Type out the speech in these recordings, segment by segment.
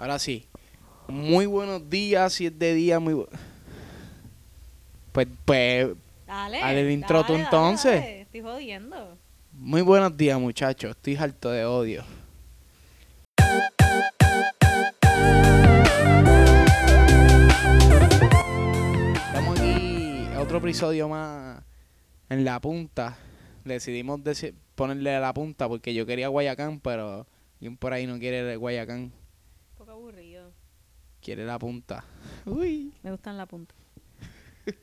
Ahora sí. Muy buenos días, si es de día, muy Pues, pues, Dale. Haz el intro tú dale, entonces. dale, Estoy jodiendo. muy buenos días, muchachos. Estoy harto de odio. Estamos aquí, otro episodio más en la punta. Decidimos deci- ponerle a la punta porque yo quería Guayacán, pero alguien por ahí no quiere el Guayacán, poco aburrido. quiere la punta. Uy. Me gustan la punta.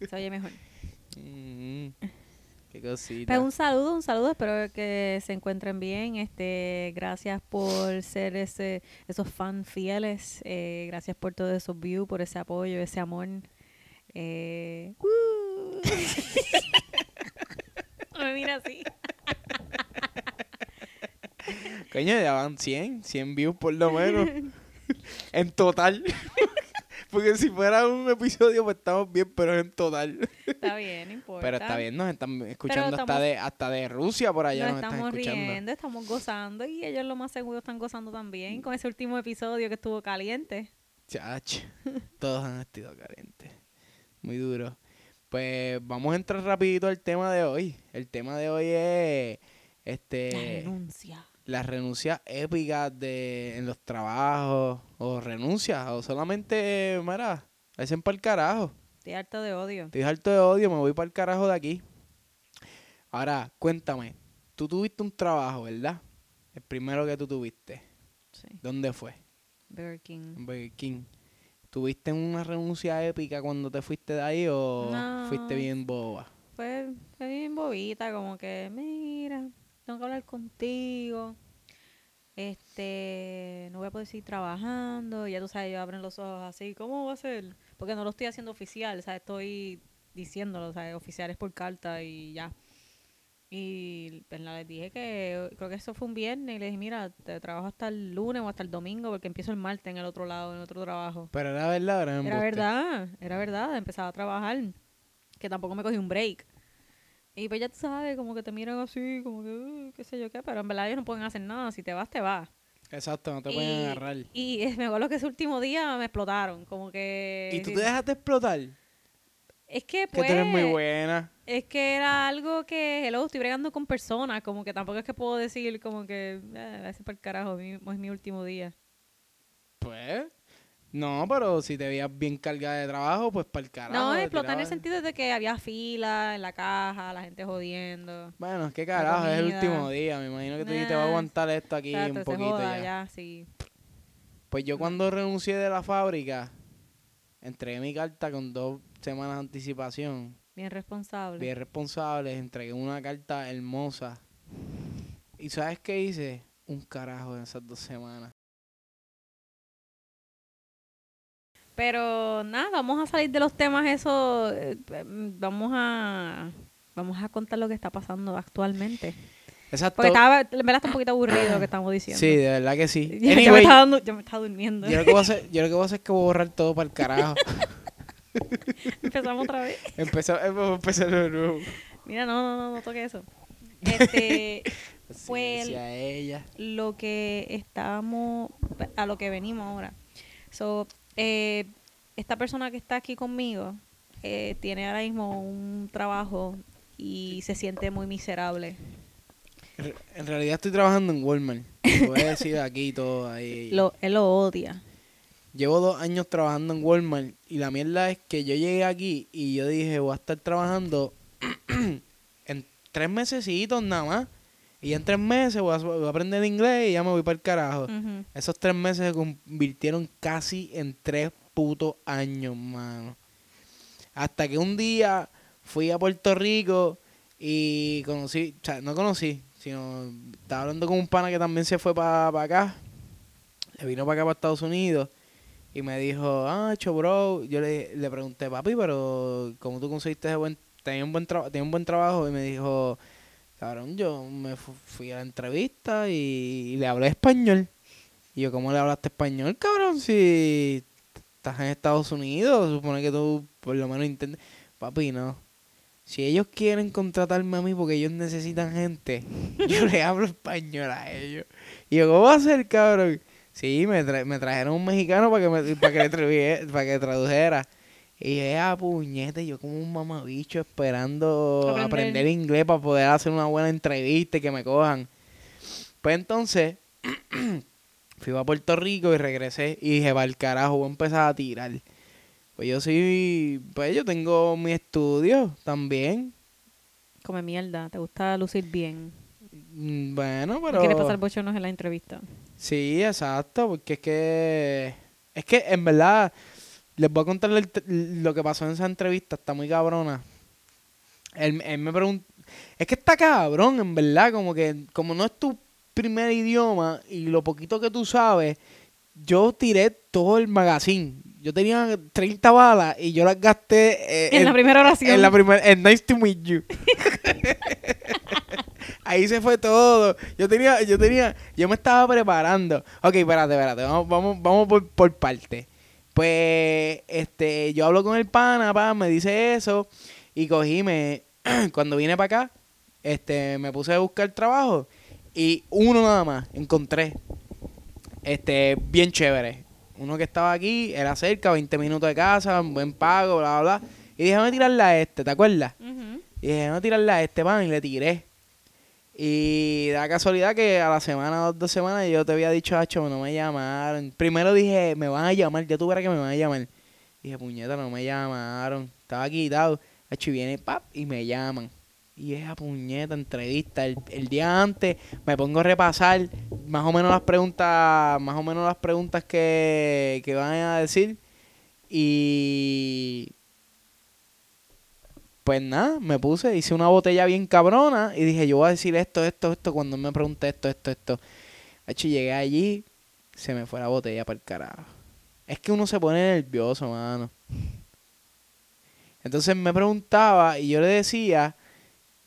Se oye mejor. Mm, qué cosita. Pero un saludo, un saludo. Espero que se encuentren bien. Este, gracias por ser ese, esos fans fieles. Eh, gracias por todos esos views, por ese apoyo, ese amor. Eh, ¡uh! Me mira así. Coño, ya van 100, 100 views por lo menos. en total. Porque si fuera un episodio, pues estamos bien, pero es en total. Está bien, no importa. Pero está bien, nos están escuchando hasta, de, hasta de Rusia por allá. Nos Nos, están estamos escuchando. riendo, estamos gozando y ellos lo más seguro están gozando también con ese último episodio que estuvo caliente. Chach, todos han estado calientes. Muy duro. Pues vamos a entrar rapidito al tema de hoy. El tema de hoy es La este renuncia. Las renuncias épicas de en los trabajos o renuncias o solamente, mira, hacen para el carajo. Estoy harto de odio. Estoy harto de odio, me voy para el carajo de aquí. Ahora, cuéntame, tú tuviste un trabajo, ¿verdad? El primero que tú tuviste. Sí. ¿Dónde fue? Burger King. Burger King. ¿Tuviste una renuncia épica cuando te fuiste de ahí o No. fuiste bien boba? Fue, fue bien bobita, como que, mira, tengo que hablar contigo. Este, no voy a poder seguir trabajando. Ya tú sabes, ellos abren los ojos así, ¿cómo va a ser? Porque no lo estoy haciendo oficial, o sea, estoy diciéndolo, o sea, oficial es por carta y ya. Y pues les dije que creo que eso fue un viernes y les dije, mira, te trabajo hasta el lunes o hasta el domingo porque empiezo el martes en el otro lado, en otro trabajo. Pero era verdad, era Era verdad, era verdad, empezaba a trabajar, que tampoco me cogí un break. Y pues ya tú sabes, como que te miran así, como que, "Uh, qué sé yo qué, pero en verdad ellos no pueden hacer nada, si te vas, te vas. Exacto, no te pueden agarrar. Y es- me acuerdo que ese último día me explotaron, como que... ¿Y tú te dejaste explotar? Es que Que pues, tú eres muy buena. es que era algo que, hello, estoy bregando con personas, como que tampoco es que puedo decir como que, eh, ese para el carajo, mi- es mi último día. Pues, no, pero si te veías bien cargada de trabajo, pues para el carajo. no, explotar en el sentido de que había fila en la caja, la gente jodiendo. Bueno, qué carajo, es el último día. Me imagino que tú dijiste, voy a aguantar esto aquí un poquito joda, ya. ya, sí. Pues yo cuando renuncié de la fábrica, entregué mi carta con dos semanas de anticipación. Bien responsable. Bien responsable, entregué una carta hermosa. ¿Y sabes qué hice? Un carajo en esas dos semanas. Pero nada, vamos a salir de los temas eso. eh, mm, Vamos a vamos a contar lo que está pasando actualmente. Exacto. Porque estaba, en verdad está un poquito aburrido lo que estamos diciendo. Sí, de verdad que sí. Ya me estaba dando- ya me estaba durmiendo. yo lo que voy a hacer, yo lo que voy a hacer es que voy a borrar todo para el carajo. Empezamos otra vez. A empezar de nuevo. Mira, no, no, no, no toque eso. Este, decía ella. lo que estábamos, a lo que venimos ahora. So, eh, esta persona que está aquí conmigo eh, tiene ahora mismo un trabajo y se siente muy miserable. En- En realidad estoy trabajando en Walmart. Lo voy a decir aquí todo ahí. Lo, él lo odia. Llevo dos años trabajando en Walmart y la mierda es que yo llegué aquí y yo dije voy a estar trabajando en tres mesecitos nada más. Y en tres meses voy a, voy a aprender inglés y ya me voy para el carajo. Esos tres meses se convirtieron casi en tres putos años, mano. Hasta que un día fui a Puerto Rico y conocí, o sea, no conocí, sino estaba hablando con un pana que también se fue para acá. Le vino para acá, para Estados Unidos. Y me dijo, ah, cho, bro. Yo le, le pregunté, papi, pero ¿cómo tú conseguiste ese buen, tenía un buen, traba- tenía un buen trabajo? Y me dijo, cabrón, yo me fu- fui a la entrevista y, le hablé español. Y yo, ¿cómo le hablaste español, cabrón? Si estás en Estados Unidos, supone que tú por lo menos intentas. Papi, no. Si ellos quieren contratarme a mí porque ellos necesitan gente, yo le hablo español a ellos. Y yo, ¿cómo va a ser, cabrón? Sí, me, tra- me trajeron un mexicano para que, me, para que, le para que tradujera. Y yo, a puñete, yo como un mamabicho esperando Aprender. aprender inglés para poder hacer una buena entrevista y que me cojan. Pues entonces, fui a Puerto Rico y regresé y dije, va el carajo, voy a empezar a tirar. Pues yo soy, pues yo tengo mi estudio también. Come mierda, te gusta lucir bien. Mm, Bueno, No pero... quieres pasar bochornos en la entrevista. Sí, exacto, porque es que... Es que en verdad, les voy a contar lo que pasó en esa entrevista, está muy cabrona. Él, él me preguntó... Es que está cabrón, en verdad, como que como no es tu primer idioma y lo poquito que tú sabes, yo tiré todo el magazine. Yo tenía 30 balas y yo las gasté eh, En la primera oración. En la primera, en Nice to meet you. Ahí se fue todo. Yo tenía, yo tenía, yo me estaba preparando. Ok, espérate, espérate, vamos, vamos, vamos por, por parte. Pues, este, yo hablo con el pana, pa, me dice eso, y cogí, me, cuando vine para acá, este, me puse a buscar trabajo, y uno nada más, encontré, este, bien chévere. Uno que estaba aquí, era cerca, 20 minutos de casa, un buen pago, bla, bla, bla. Y dije, déjame tirarla a este, ¿te acuerdas? Y dije, no tirarla a este pan y le tiré. Y da casualidad que a la semana o dos semanas yo te había dicho, Hacho, no me llamaron. Primero dije, me van a llamar, ya tú que me van a llamar. Dije, puñeta, no me llamaron. Estaba quitado. Hacho, y viene pap y me llaman. Y esa puñeta, entrevista. El, el día antes me pongo a repasar más o menos las preguntas, más o menos las preguntas que, que van a decir. Y pues nada, me puse, hice una botella bien cabrona y dije, yo voy a decir esto, esto, esto, cuando me pregunté esto, esto, esto. Hacho, llegué allí, se me fue la botella para el carajo. Es que uno se pone nervioso, mano. Entonces me preguntaba y yo le decía,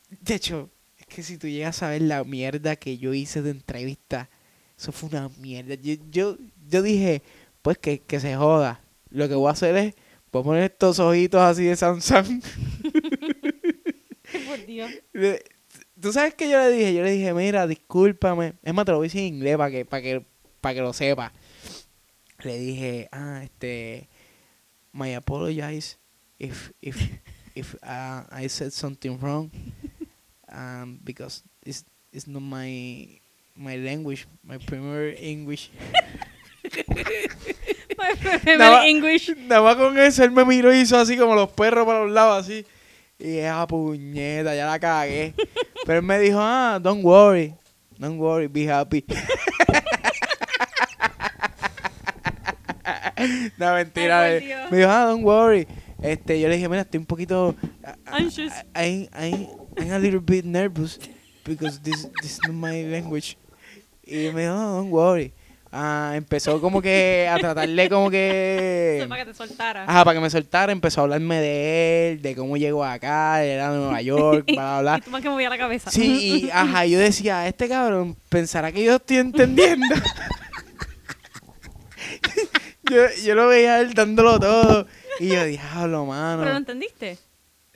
de hecho, es que si tú llegas a ver la mierda que yo hice de entrevista, eso fue una mierda. Yo, yo, yo dije, pues que, que se joda. Lo que voy a hacer es, voy a poner estos ojitos así de Samsung. Por Dios. ¿Tú sabes qué yo le dije? Yo le dije, mira, discúlpame. Es más, te lo voy a decir en inglés para que, para que, para que lo sepa. Le dije, ah, este, my apologize if, if, if uh, I said something wrong. Um, because it's, it's not my, my language, my primary English. My primer Nada- English. Nada más con eso, él me miró y hizo así como los perros para los lados, así. Y esa puñeta, ya la cagué. Pero él me dijo, ah, don't worry. Don't worry, be happy. no, mentira. Ay, me dijo, ah, don't worry. Este, yo le dije, mira, estoy un poquito... Anxious. I, I, I'm a little bit nervous because this, this is not my language. Y me dijo, oh, don't worry. Ah, empezó como que a tratarle como que... Para que te soltara. Ajá, para que me soltara, empezó a hablarme de él, de cómo llegó acá, era de Nueva York, bla, bla, Y tú más que movía la cabeza. Sí, y ajá, yo decía, este cabrón pensará que yo estoy entendiendo. yo, yo lo veía él dándolo todo. Y yo, diablo, mano. ¿Pero lo entendiste?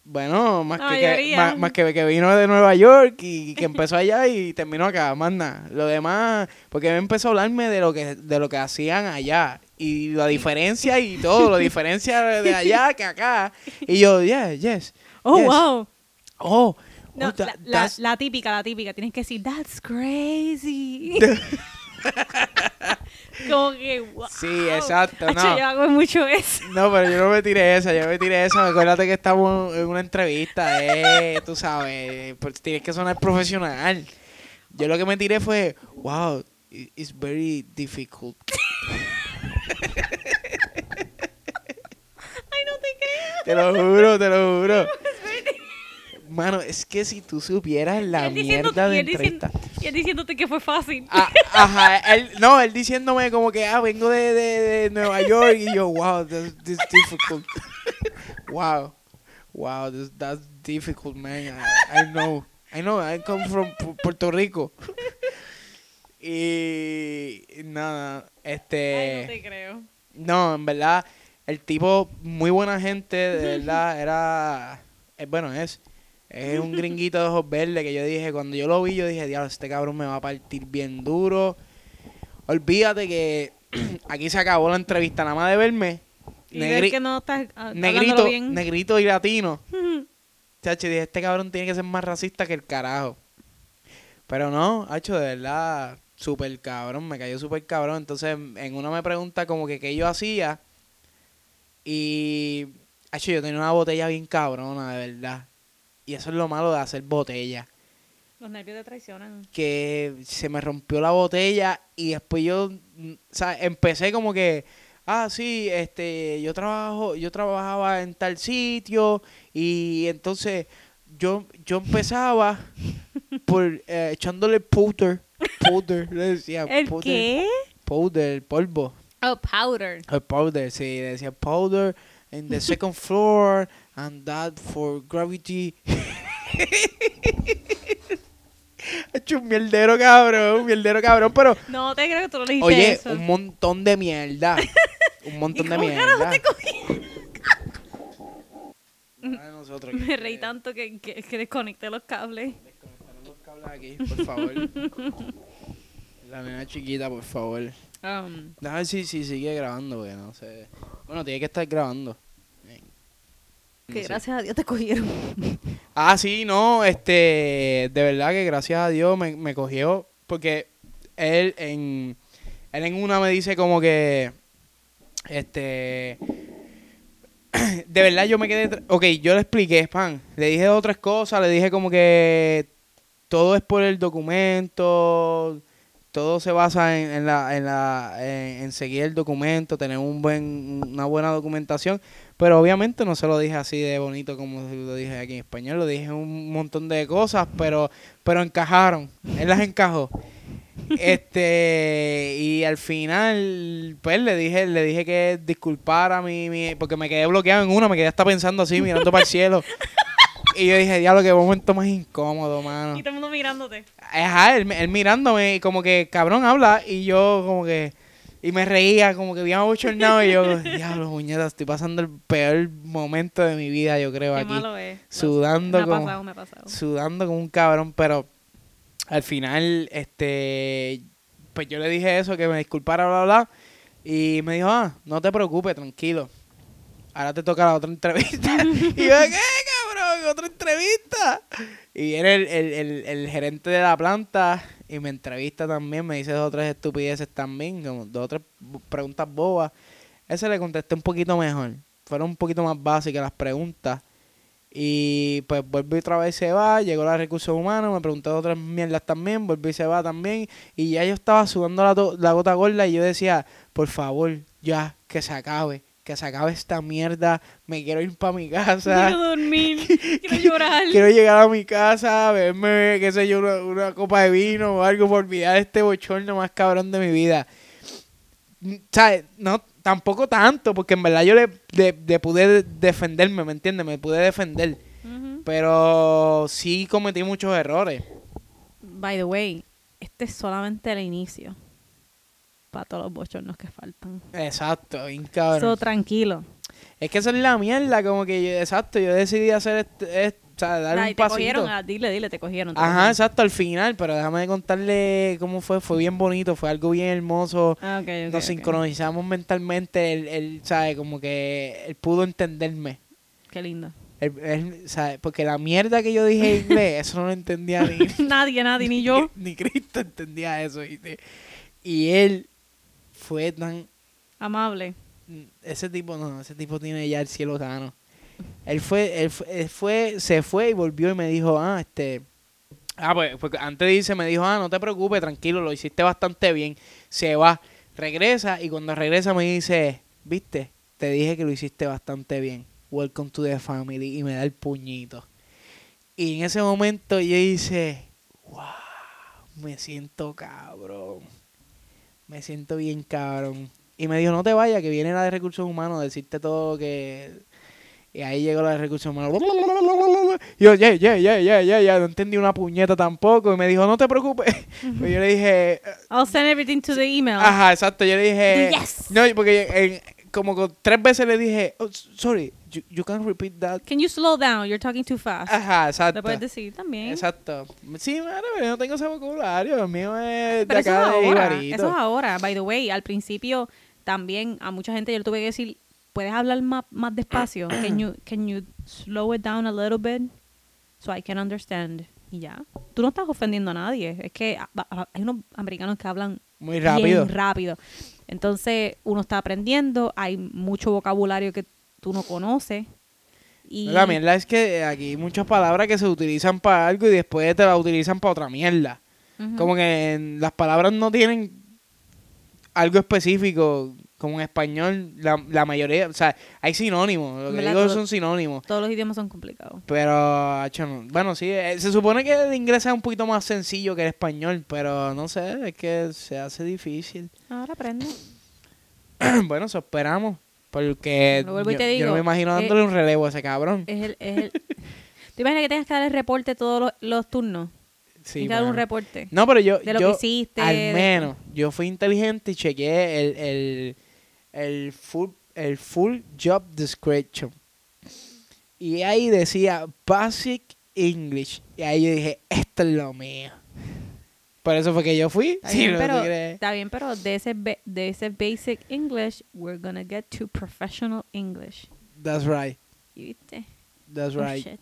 Bueno, más que, más, más que que vino de Nueva York y que empezó allá y terminó acá, más nada. Lo demás, porque empezó a hablarme de lo que de lo que hacían allá y la diferencia y todo, la diferencia de allá que acá. Y yo, yeah, yes. Oh, yes. wow. Oh, No, oh, la, la típica, la típica. Tienes que decir, that's crazy. Como que, wow. Sí, exacto, no. yo hago mucho eso. No, pero yo no me tiré esa, yo me tiré esa. Acuérdate que estamos en una entrevista, eh, tú sabes, pues tienes que sonar profesional. Yo lo que me tiré fue, wow, it's very difficult. Ay, no te creo. Te lo juro, te lo juro. Mano, es que si tú supieras la mierda de y él diciendo-. Y él diciéndote que fue fácil. Ah, ajá, él, no, él diciéndome como que, ah, vengo de, de, de Nueva York y yo, wow, that's, this difficult. wow, wow, that's difficult, man. I, I know, I know, I come from Pu- Puerto Rico. Y nada, este, no te creo. no, en verdad, el tipo, muy buena gente, de verdad, era, eh, bueno, es, es un gringuito de ojos verdes que yo dije, cuando yo lo vi, yo dije, diablo, este cabrón me va a partir bien duro. olvídate que aquí se acabó la entrevista, nada más de verme. Y negri- ver que no estás negrito, bien. negrito y latino. Chacho, dije, este cabrón tiene que ser más racista que el carajo. Pero no, hecho de verdad, súper cabrón, me cayó súper cabrón. Entonces, en uno me pregunta como que qué yo hacía. Y, hecho, yo tenía una botella bien cabrona, de verdad. Y eso es lo malo de hacer botella. Los nervios te traicionan. Que se me rompió la botella y después yo, mm, o sea, empecé como que, ah, sí, este, yo trabajo, yo trabajaba en tal sitio y entonces yo, yo empezaba por eh, echándole powder, powder, le decía ¿El powder, qué? powder, polvo, Oh, powder. el powder, sí, decía powder in the second floor and that for gravity. Hecho un mierdero cabrón, un mierdero cabrón, pero No te creo que tú le dijiste Oye, eso. un montón de mierda. Un montón ¿Y de cómo mierda. te cogí? Nada de nosotros, Me reí tanto que, que, que desconecté los cables. Desconectaron los cables aquí, por favor. La nena chiquita, por favor. Um, Déjame ver si, si sigue grabando, porque no sé. Bueno, tiene que estar grabando. Que gracias a Dios te cogieron. Ah, sí, no, este, de verdad que gracias a Dios me, me cogió, porque él en, él en una me dice como que, este, de verdad yo me quedé, ok, yo le expliqué, pan, le dije otras cosas, le dije como que todo es por el documento, todo se basa en, en la, en la, en, en seguir el documento, tener un buen, una buena documentación, pero obviamente no se lo dije así de bonito como lo dije aquí en español, lo dije un montón de cosas, pero, pero encajaron, él las encajó. Este, y al final, pues le dije, le dije que disculpara mi, mi, porque me quedé bloqueado en una, me quedé hasta pensando así, mirando para el cielo. Y yo dije, diablo, qué momento más incómodo, mano. Y todo el mundo mirándote. Ajá, él, él mirándome y como que, cabrón, habla. Y yo como que... Y me reía, como que bien abochornado. Y yo, diablo, muñeca, estoy pasando el peor momento de mi vida, yo creo, Qué aquí. malo es. Sudando me ha como... pasado, me ha pasado. Sudando como un cabrón, pero... Al final, este... Pues yo le dije eso, que me disculpara, bla, bla, bla. Y me dijo, ah, no te preocupes, tranquilo. Ahora te toca la otra entrevista. y yo, ¿qué, ¿Otra entrevista? Y viene el, el, el, gerente de la planta y me entrevista también, me dice dos o tres estupideces también, como dos o tres preguntas bobas. Ese le contesté un poquito mejor. Fueron un poquito más básicas las preguntas. Y pues vuelve otra vez y se va, llegó la recursos humanos, me preguntó otras mierdas también, vuelve y se va también. Y ya yo estaba sudando la, la gota gorda y yo decía, por favor, ya, que se acabe, que se acabe esta mierda, me quiero ir para mi casa. Quiero dormir, quiero llorar. Quiero llegar a mi casa, beberme, qué sé yo, una, una copa de vino o algo para olvidar este bochorno más cabrón de mi vida. Mm, ¿Sabes? No, tampoco tanto, porque en verdad yo le, le pude defenderme, ¿me entiendes? Me pude defender. Pero sí cometí muchos errores. By the way, este es solamente el inicio. Para todos los bochornos que faltan. Exacto, bien cabrón. So, tranquilo. es que esa es la mierda, como que yo, exacto, yo decidí hacer este, este- o sea, dar un te pasito. cogieron, ah, dile, dile, te cogieron. te Ajá, cogieron. exacto, al final, pero déjame contarle cómo fue, fue bien bonito, fue algo bien hermoso. Ah, ok, ok, Nos sincronizamos mentalmente, él, él, sabe, como que él pudo entenderme. Qué lindo. Él, él, sabe, porque la mierda que yo dije en inglés, eso no lo entendía ni, nadie, nadie, ni yo. ni Cristo entendía eso. ¿viste? Y él fue tan Amable. ese tipo no, ese tipo tiene ya el cielo gano. Él fue, él fue, él fue, se fue y volvió y me dijo, ah, este, ah, pues, porque antes de irse me dijo, ah, no te preocupes, tranquilo, lo hiciste bastante bien. Se va, regresa y cuando regresa me dice, viste, te dije que lo hiciste bastante bien. Welcome to the family y me da el puñito. Y en ese momento yo hice, wow, me siento cabrón. Me siento bien cabrón. Y me dijo, no te vayas, que viene la de recursos humanos a decirte todo que... Y ahí llegó la de recursos humanos. Y yo, ya, ya, ya, ya, ya, ya, no entendí una puñeta tampoco. Y me dijo, no te preocupes. Pues yo le dije, I'll send everything to the email. ajá, exacto. Yo le dije, Yes. no, porque en- como tres veces le dije, oh, sorry, you, you can repeat that. Can you slow down? You're talking too fast. Ajá, exacto. puedes decir también. Exacto. Sí, madre, pero yo no tengo ese vocabulario. El mío es de Pero eso es acá de ahora. Ibarito. Eso es ahora. By the way, al principio también a mucha gente yo le tuve que decir, ¿puedes hablar más, más despacio? Can you, can you slow it down a little bit so I can understand? Y ya. Tú no estás ofendiendo a nadie. Es que ah, ah, hay unos americanos que hablan Muy rápido. bien rápido. Entonces uno está aprendiendo, hay mucho vocabulario que tú no conoces. Y La mierda es que aquí hay muchas palabras que se utilizan para algo y después te las utilizan para otra mierda. Como que las palabras no tienen algo específico, como en español, la, la mayoría, o sea, hay sinónimos, lo que digo Todo- son sinónimos. todos los idiomas son complicados. Pero, bueno, sí, eh, se supone que el inglés es un poquito más sencillo que el español, pero no sé, es que se hace difícil. Ahora aprende. bueno, eso esperamos, porque yo, te yo no digo, me imagino eh, dándole un relevo a ese cabrón. Es el, es el... ¿Te imaginas que tengas que dar el reporte todos los, los turnos? Sí, dar un reporte. No, pero yo, de lo yo que hiciste. al de- menos, yo fui inteligente y chequeé el, el, el, full, el full job description. Y ahí decía Basic English. Y ahí yo dije, esto es lo mío. Por eso fue que yo fui. Está Sí, bien, no pero, está bien, pero de ese, de ese basic English, we're gonna get to professional English. That's right. ¿Y ¿Viste? That's Oh, right. shit.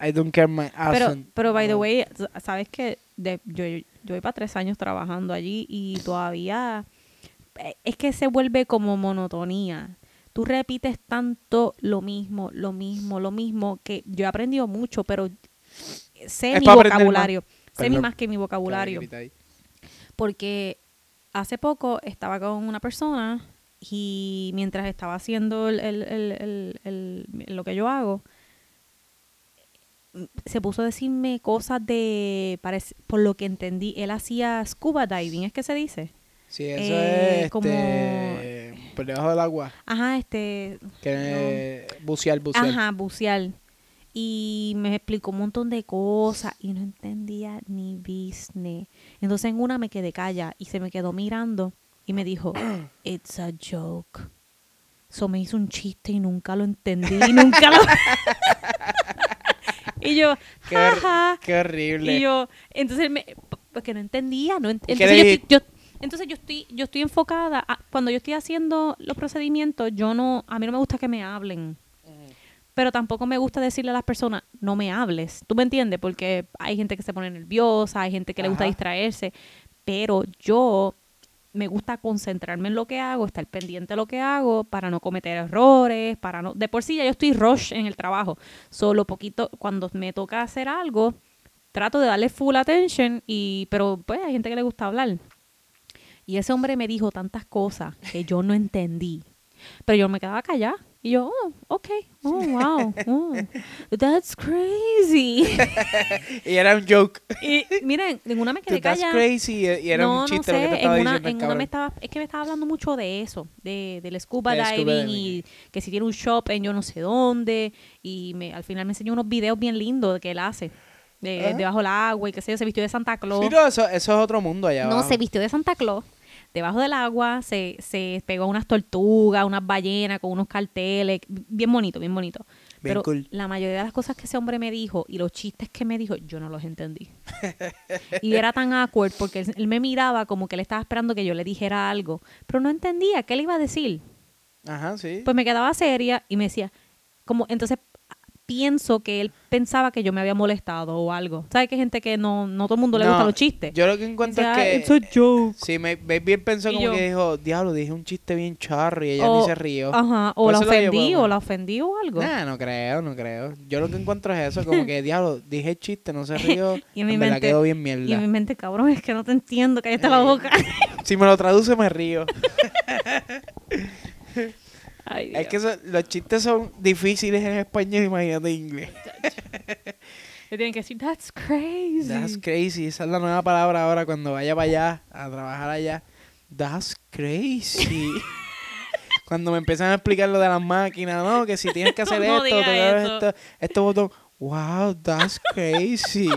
I don't care my Pero, accent. pero by the way, sabes que de, yo, yo voy para tres años trabajando allí y todavía es que se vuelve como monotonía. Tú repites tanto lo mismo, lo mismo, lo mismo, que yo he aprendido mucho, pero sé Es mi vocabulario. Sé mi más que mi vocabulario. Porque hace poco estaba con una persona y mientras estaba haciendo el- el- el- lo que yo hago, se puso a decirme cosas de, por lo que entendí, él hacía scuba diving, ¿es que se dice? Sí, eso Eh, es como- este, por debajo del agua. Ajá, este, Que bucear, bucear. ajá, bucear. Y me explicó un montón de cosas y no entendía ni business. Entonces en una me quedé calla y se me quedó mirando y me dijo, it's a joke. So me hizo un chiste y nunca lo entendí, nunca lo... y yo, Qué, jaja. qué horrible. Y yo, entonces, me, porque no entendía, no ent- ¿Y entonces, yo- entonces yo estoy, yo estoy enfocada, a- cuando yo estoy haciendo los procedimientos, yo no, a mí no me gusta que me hablen, pero tampoco me gusta decirle a las personas, no me hables, ¿tú me entiendes? Porque hay gente que se pone nerviosa, hay gente que le gusta distraerse, pero yo me gusta concentrarme en lo que hago, estar pendiente de lo que hago para no cometer errores, para no... De por sí ya yo estoy rush en el trabajo. Solo poquito, cuando me toca hacer algo, trato de darle full attention, y, pero pues hay gente que le gusta hablar. Y ese hombre me dijo tantas cosas que yo no entendí. Pero yo me quedaba callada. Y yo, oh, ok, oh, wow, oh, that's crazy. Y era un joke. y miren, en una me quedé That's callada crazy. Y era no, un chiste no lo sé, que te estaba en una, diciendo en una me estaba, es que me estaba hablando mucho de eso, de, del scuba diving diving. y que si tiene un shop en yo no sé dónde y me, al final me enseñó unos videos bien lindos que él hace de, Ah. debajo del agua y que sé yo, se vistió de Santa Claus. Sí, no, eso, eso es otro mundo allá no, abajo. se vistió de Santa Claus debajo del agua, se, se pegó a unas tortugas, unas ballenas con unos carteles, bien bonito, bien bonito. Bien Pero cool. la mayoría de las cosas que ese hombre me dijo y los chistes que me dijo, yo no los entendí. y era tan awkward porque él, él me miraba como que él estaba esperando que yo le dijera algo, pero no entendía qué le iba a decir. Ajá, sí. Pues me quedaba seria y me decía, como entonces pienso que él pensaba que yo me había molestado o algo. ¿Sabes que hay gente que no, no todo el mundo le No, gustan los chistes? Yo lo que encuentro es "It's a que... joke". Sí, me, me bien pensó Y como yo- que dijo, diablo, dije un chiste bien charro y ella O- ni se rió. Ajá, o la llevo, ofendí, o la ofendí o algo. Nah, no creo, no creo. Yo lo que encuentro es eso, como que, diablo, dije el chiste, no se rió. Y en mi verdad mente- quedó bien Y en mierda. mi mente, cabrón, es que no te entiendo, cállate la Eh. boca. Si me lo traduce, me río. Ay, Es que los chistes son difíciles en español, imagínate en inglés. Le tienen que decir, that's crazy. That's crazy. Esa es la nueva palabra ahora cuando vaya para allá, a trabajar allá. That's crazy. cuando me empiezan a explicar lo de las máquinas, no, que si tienes que hacer No esto, tocar esto, este botón. Wow, that's crazy.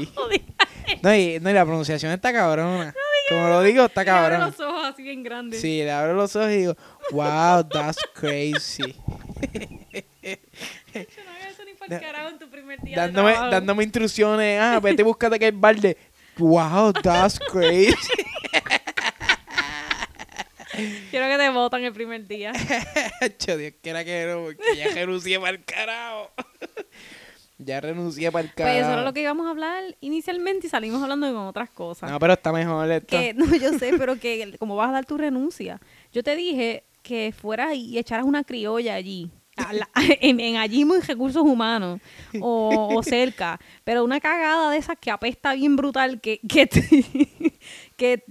No, y, no, y la pronunciación está cabrona. Como lo digo, está cabrón. los ojos así bien grandes. Sí, le abro los ojos y digo, wow, that's crazy. Yo no eso ni para el carajo en tu primer día de dándome, trabajo. dándome instrucciones. Ah, vete, búscate que el balde. Wow, that's crazy. Quiero que te votan el primer día. Cho, Dios quiera que no, porque ya renuncié para el carajo. Ya renuncié para el Pues carajo. eso era lo que íbamos a hablar inicialmente y salimos hablando con otras cosas. No, pero está mejor esto. que no, yo sé, pero que como vas a dar tu renuncia. Yo te dije que fueras y echaras una criolla allí. la- en, en allí en recursos humanos o, o cerca pero una cagada de esas que apesta bien brutal que que, te- que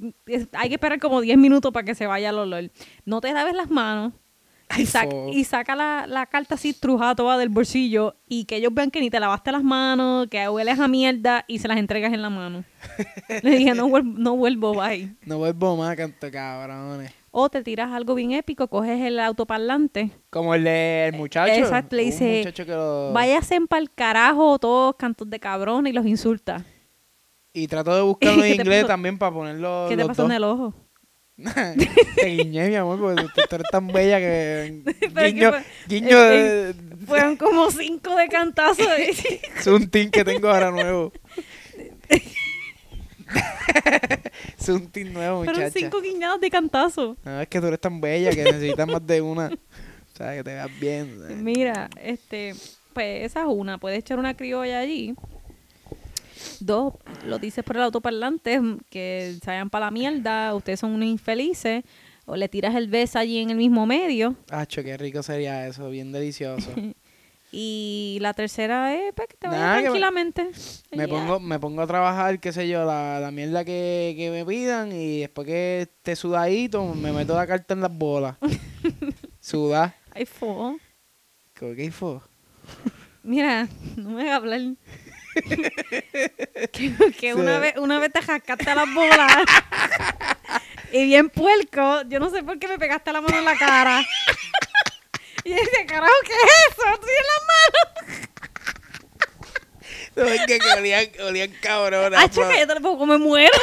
hay que esperar como 10 minutos para que se vaya el olor no te laves las manos y, sac- y saca la, la carta así trujada toda del bolsillo y que ellos vean que ni te lavaste las manos, que hueles a mierda y se las entregas en la mano. Le dije, no, vuel- no vuelvo, bye. No vuelvo más, canto cabrones. O te tiras algo bien épico, coges el autoparlante, Como el del muchacho. exacto, le dice, lo... váyase para el carajo todos cantos de cabrón y los insulta. Y trato de buscarlo en ¿Qué te inglés pasó? también para ponerlo. ¿Qué te pasó en el ojo? Te guiñé, mi amor, porque tú, tú eres tan bella que. Guiño, guiño de. Fueron como cinco de cantazo. Es un team que tengo ahora nuevo. es un team nuevo, Fueron muchacha. cinco guiñadas de cantazo. No, es que tú eres tan bella que necesitas más de una. O sea, que te veas bien. ¿sabes? Mira, este, pues esa es una. Puedes echar una criolla allí. Dos, lo dices por el autoparlante, mm, que se vayan para la mierda, ustedes son unos infelices. O le tiras el beso allí en el mismo medio. Acho, qué rico sería eso, bien delicioso. Y la tercera es pues, que te vayas Nada, que me- tranquilamente. Me pongo, me pongo a trabajar, qué sé yo, la, la mierda que, que me pidan y después que esté sudadito, me meto la carta en las bolas. Sudar. Ay, fo. ¿Qué qué fue? Mira, no me hagas hablar. que que Sí. una, vez, una vez te jascaste las bolas. y bien puerco, yo no sé por qué me pegaste la mano en la cara. y yo decía, carajo, ¿qué es eso? Estoy en No, es que, que olían, olían mano. Ah, chica, yo tampoco me muero.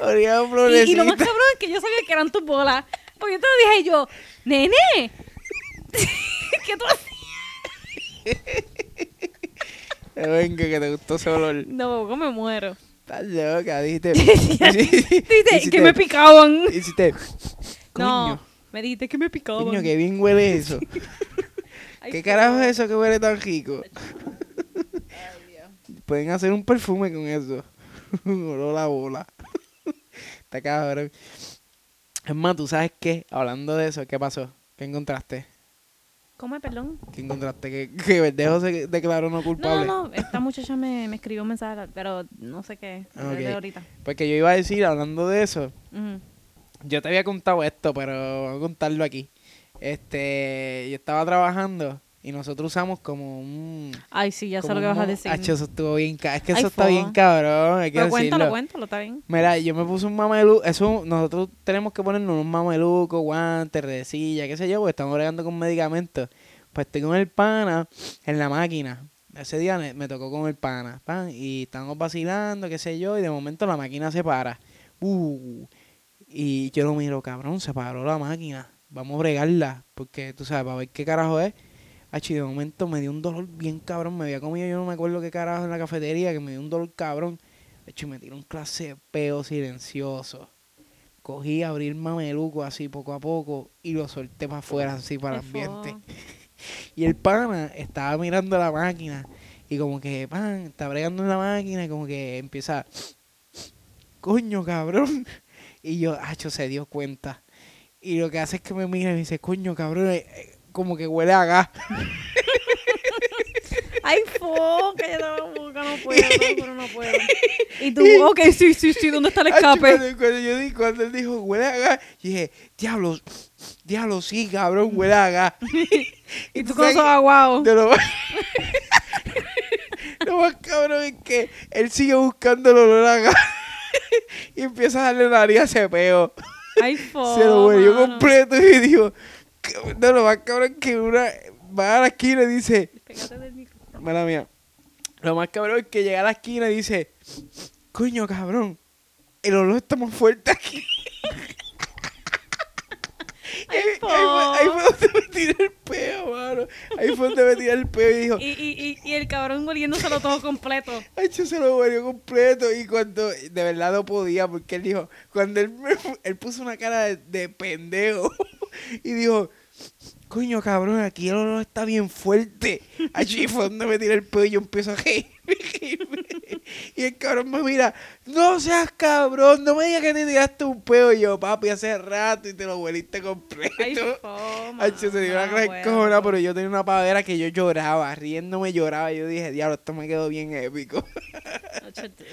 Olían y, y florecitas. lo más cabrón es que yo sabía que eran tus bolas. Porque yo te lo dije y yo, nene, ¿qué tú hacías? Venga, que te gustó ese olor. No, tampoco me muero. Estás loca, dijiste. Dice que me picaban. Hiciste. No, me dijiste que me picaban. coño, qué bien huele eso. ¿Qué carajo es eso que huele tan rico? Pueden hacer un perfume con eso. Olor a bola. Está cabrón. Es más, ¿tú sabes qué? Hablando de eso, ¿qué pasó? ¿Qué encontraste? ¿Cómo es, perdón? ¿Qué encontraste? ¿Que, que Verdejo se declaró no culpable? no, no, esta muchacha me, me escribió un mensaje, pero no sé qué, Ah, desde ok. ahorita. Porque yo iba a decir, hablando de eso, Ujú. yo te había contado esto, pero voy a contarlo aquí. Este, yo estaba trabajando y nosotros usamos como un... Ay, sí, ya sé lo que vas a decir. Eso estuvo bien Es que Ay, eso está bien cabrón, hay que pero cuéntalo, decirlo. cuéntalo, está bien. Mira, yo me puse un mameluco. Eso, nosotros tenemos que ponernos un mameluco, guantes, redecilla, qué sé yo, porque estamos bregando con medicamentos. Pues estoy con el pana en la máquina. Ese día me, me tocó con el pana, pan, y estamos vacilando, qué sé yo, y de momento la máquina se para. Uh, y yo lo miro, cabrón, se paró la máquina. Vamos a bregarla, porque tú sabes, para ver qué carajo es. Y de momento me dio un dolor bien cabrón. Me había comido, yo no me acuerdo qué carajo en la cafetería, que me dio un dolor cabrón. Hecho, me tiró un clase de peo silencioso. Cogí, abrí el mameluco así poco a poco y lo solté para afuera así para el ambiente. Y el pana estaba mirando la máquina y como que, pan, está bregando en la máquina y como que empieza, coño, cabrón. Y yo, acho, se dio cuenta. Y lo que hace es que me mira y me dice, coño, cabrón, eh, eh, como que huele a gas. Ay, fo, que la boca, no puedo, pero no puedo. Y tú, ok, sí, sí, sí, ¿dónde está el escape? Cuando, cuando yo di, cuando él dijo, huele a gas, dije, diablo, diablo, sí, cabrón, huele a gas. Y tú sabes con esos aguados. De lo, más, lo más cabrón es que él sigue buscando el olor a gas y empieza a darle nariz a ese peo. Ay, fo. Se lo mano. completo y dijo, "Cabrón, no, lo más cabrón es que una va a la esquina y dice, Pégate del micrófono. mala mía, lo más cabrón es que llega a la esquina y dice, coño cabrón, el olor está más fuerte aquí. Ay, ahí, fue, ahí po. fue donde me tiré el peo, mano. Ahí fue donde me tiré el peo y dijo, Y, y, y, y el cabrón muriéndoselo todo completo. Ay, yo se lo volvió completo y cuando de verdad no podía porque él dijo, cuando él, me- él puso una cara de, de pendejo y dijo, coño cabrón, aquí el olor está bien fuerte. Allí fue donde me tiré el pedo y yo empiezo a reírme. Y el cabrón me mira, no seas cabrón, no me digas que te tiraste un pedo. Y yo, papi, hace rato y te lo volviste completo. Ay, fo, Ay, se dio una gran cojona, pero yo tenía una pavera que yo lloraba, riéndome lloraba. Yo dije, diablo, esto me quedó bien épico.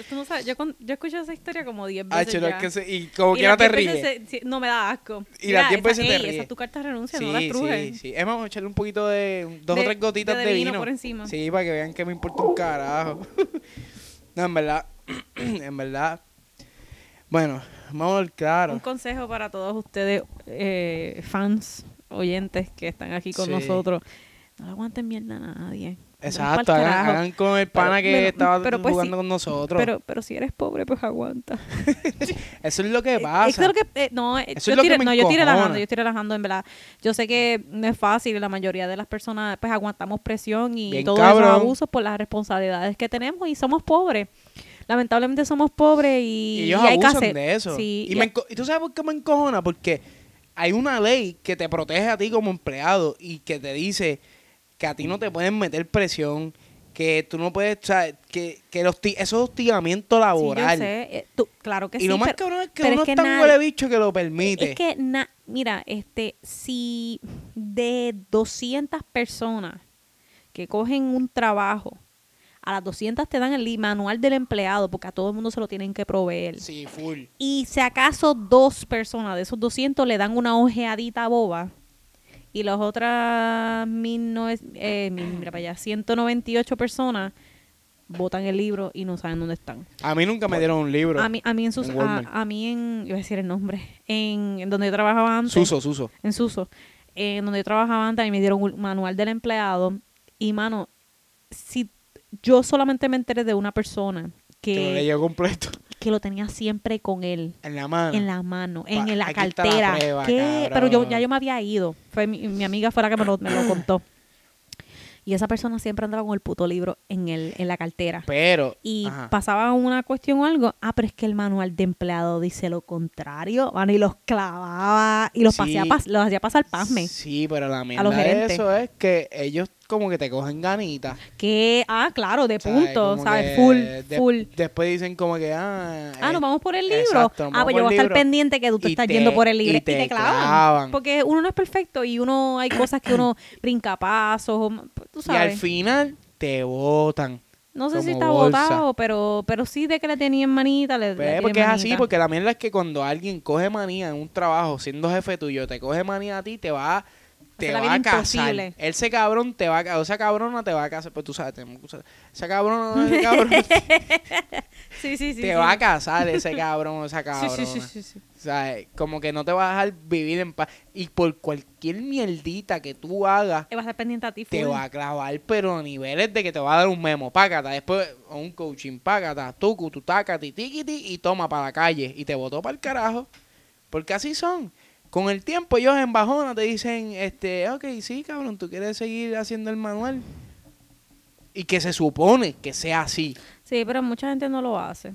Tú- no sabes, yo, yo escucho esa historia como 10 Ah, veces es ya. que se- y como Y quiera te 10 veces ríes. se- sí, no me da asco. Y Mira, 10 esa- veces te ey, ríes. Esa es tu carta de renuncia, no Sí, la sí, estrujes. sí. Es más, vamos a echarle un poquito de, dos De- o tres gotitas de de, vino vino. por encima. Sí, para que vean que me importa un carajo. no, en verdad, en verdad. Bueno, vamos al claro. Un consejo para todos ustedes, eh, fans, oyentes que están aquí con Sí. nosotros. No le aguanten mierda a nadie. Exacto, hagan, con el pana Pero- que pero- estaba pero pues jugando sí, con nosotros. Pero, pero si eres pobre, pues aguanta. Eso es lo que Eh, pasa. Eso es lo que, eh, no, Eso yo es lo que tiré- me no, yo estoy relajando, yo estoy relajando, en verdad. Yo sé que no es fácil, la mayoría de las personas pues aguantamos presión y Bien todos esos cabrón. abusos por las responsabilidades que tenemos y somos pobres. Lamentablemente somos pobres y, Y ellos y hay que abusan hacer. de eso. Sí, y, me ¿y tú sabes por qué me encojona? Porque hay una ley que te protege a ti como empleado y que te dice que a ti no te pueden meter presión, que tú no puedes, o sea, que, que los eso es hostigamiento sí, yo laboral. sé, eh, tú- claro que y sí, lo más pero- cabrón es que uno es que es tan huele bicho que lo permite. Es que, na- mira, este, si de 200 personas que cogen un trabajo, a las 200 te dan el manual del empleado, porque a todo el mundo se lo tienen que proveer. Sí, full. Y si acaso dos personas de esos 200 le dan una ojeadita boba, y las otras mil no es- eh, mira para allá, 198 personas botan el libro y no saben dónde están. A mí nunca me dieron un libro. A mí, a mí en sus, en a, mí en, iba a decir el nombre, en, en donde yo trabajaba antes, Suso, Suso. en Suso, en donde yo trabajaba antes, a mí me dieron un manual del empleado y mano, si yo solamente me enteré de una persona Que lo que, leyó completo. Que lo tenía siempre con él En la mano. en la mano, en, Pa- la cartera. prueba, ¿Qué? Pero yo ya yo me había ido. Fue mi, mi amiga fue la que me lo, me lo contó. Y esa persona siempre andaba con el puto libro en el en la cartera. Pero. Y ajá. pasaba una cuestión o algo, ah, pero es que el manual de empleado dice lo contrario, mano, y los clavaba y los, Sí. los hacía pasar pasme. Sí, pero la mierda los de eso es que ellos como que te cogen ganitas. Que, ah, claro, de punto, ¿sabes? Full, de- full. Después dicen como que, ah... Ah, eh, nos vamos por el libro. exacto, ah, pues yo voy a estar pendiente que tú te y estás te- yendo por el libro. y Y te, te clavan. clavan. Porque uno no es perfecto y uno hay cosas que uno brinca pasos, tú Y al sabes. final te botan. No sé si está bolsa. botado, pero, pero sí de que le tenían manita. Le, le Pues, tienen porque es así, manita. porque la mierda es que cuando alguien coge manía en un trabajo, siendo jefe tuyo, te coge manía a ti, te va, te va a casar. imposible. Ese cabrón te va a casar, o esa cabrona te va a casar, pues tú sabes, tenemos que usar- esa cabrona, ese cabrón Sí, sí, sí. te sí. va a casar ese cabrón o esa cabrona. sí, sí, sí, sí. O sea, como que no te va a dejar vivir en paz. Y por cualquier mierdita que tú hagas, Eh, Va a estar pendiente a ti. te full. va a clavar, pero a niveles de que te va a dar un memo, págata, después un coaching, págata, tucu, tu tacati, tiquiti, y toma para la calle. Y te botó para el carajo. Porque así son. Con el tiempo ellos en bajona te dicen, este, ok, sí, cabrón, tú quieres seguir haciendo el manual. Y que se supone que sea así. Sí, pero mucha gente no lo hace.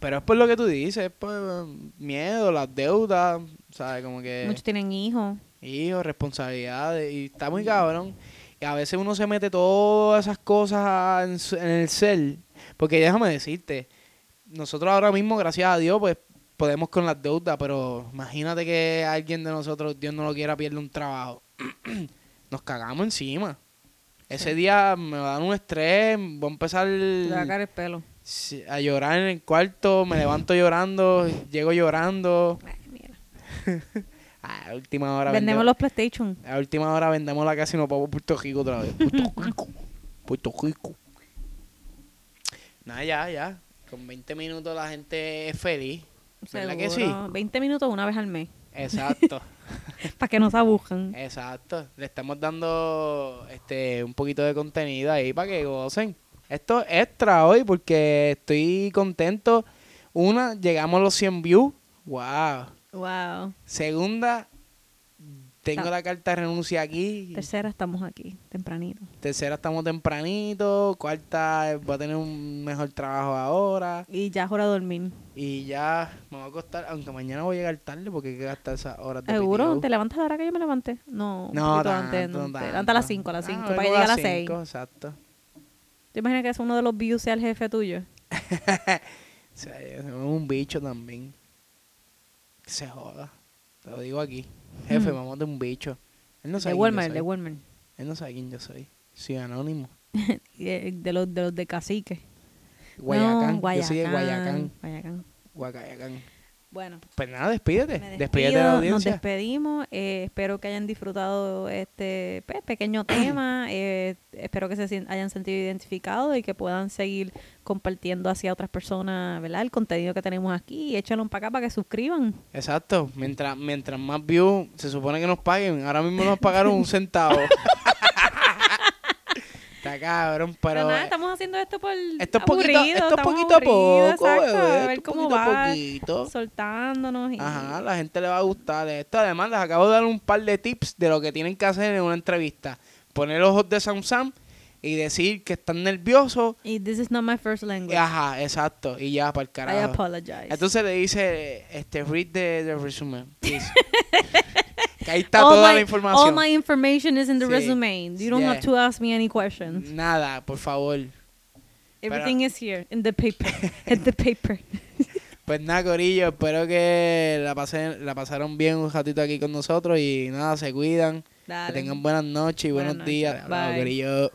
Pero es por lo que tú dices, es por um, miedo, las deudas, ¿sabes? Como que Muchos tienen hijos. hijos, responsabilidades, y está muy cabrón. Y a veces uno se mete todas esas cosas en, en el cel. Porque déjame decirte, nosotros ahora mismo, gracias a Dios, pues podemos con las deudas, pero imagínate que alguien de nosotros, Dios no lo quiera, pierde un trabajo. Nos cagamos encima. Ese Sí. día me va a dar un estrés, voy a empezar Te va a caer el pelo. Sí, a llorar en el cuarto, me levanto llorando, llego llorando. Ay, mira. A última hora Vendemos vendemos, los PlayStation. a última hora vendemos la casa y nos vamos a Puerto Rico otra vez. Puerto Rico. Puerto Rico. Nada, ya, ya. Con 20 minutos la gente es feliz. ¿Verdad que sí? Seguro. 20 minutos una vez al mes. Exacto, Para que no se abujan. exacto. Le estamos dando este un poquito de contenido ahí para que gocen. Esto es extra hoy porque estoy contento. Una, llegamos a los 100 views. Wow. Wow. Segunda, tengo la carta de renuncia aquí. Tercera, estamos aquí, tempranito. Tercera estamos tempranito. Cuarta, voy a tener un mejor trabajo ahora. Y ya es hora de dormir. Y ya me va a costar, aunque mañana voy a llegar tarde porque hay que gastar esas horas de ¿Seguro? ¿Te levantas a la hora que yo me levanté? No, un No, poquito tanto, antes. No, tanto. te levantas a las 5, a las Ah, 5, vengo para llegar a las cinco, 6. Exacto. ¿Te imaginas que es uno de los views sea el jefe tuyo? O sea, es un bicho también. Que se joda. Te lo digo aquí. Jefe, Hmm. vamos de un bicho. Él no De sabe quién yo Walmart, de Walmart. Él no sabe quién yo soy. Soy anónimo. De, de los, de los de cacique. Guayacán. No, Yo soy de Guayacán. Guayacán. Guayacán. Bueno, Pues nada, despídete. Despídete de la despido, nos audiencia. despedimos. eh, espero que hayan disfrutado este pues, pequeño tema. eh, espero que se hayan sentido identificados y que puedan seguir compartiendo hacia otras personas ¿verdad? el contenido que tenemos aquí. Y échenlo para acá para que suscriban. Exacto. Mientras, mientras más views, se supone que nos paguen. Ahora mismo nos pagaron un centavo. Está cabrón, Pero, pero... nada, eh, estamos haciendo esto por esto es poquito, aburrido, esto es poquito a poco, exacto, bebé, a esto ver es cómo poquito va poquito. soltándonos. Y, Ajá, la gente le va a gustar esto. Además, les acabo de dar un par de tips de lo que tienen que hacer en una entrevista. Poner ojos de Sam Sam y decir que están nerviosos. y this is not my first language. Ajá, exacto. Y ya, para el I carajo. apologize. Entonces le dice, este, read the, the resume, please. que ahí está all toda my, la información. All my information is in the Sí. resume. You don't Yeah. have to ask me any questions. Nada, por favor. Everything is here in the paper. in the paper. Pues nada, Corillo, espero que la, pasen, la pasaron bien un ratito aquí con nosotros y nada, se cuidan. Dale. Que tengan buenas noches y Buenas buenos noches. días. Hablado, Bye. Corillo.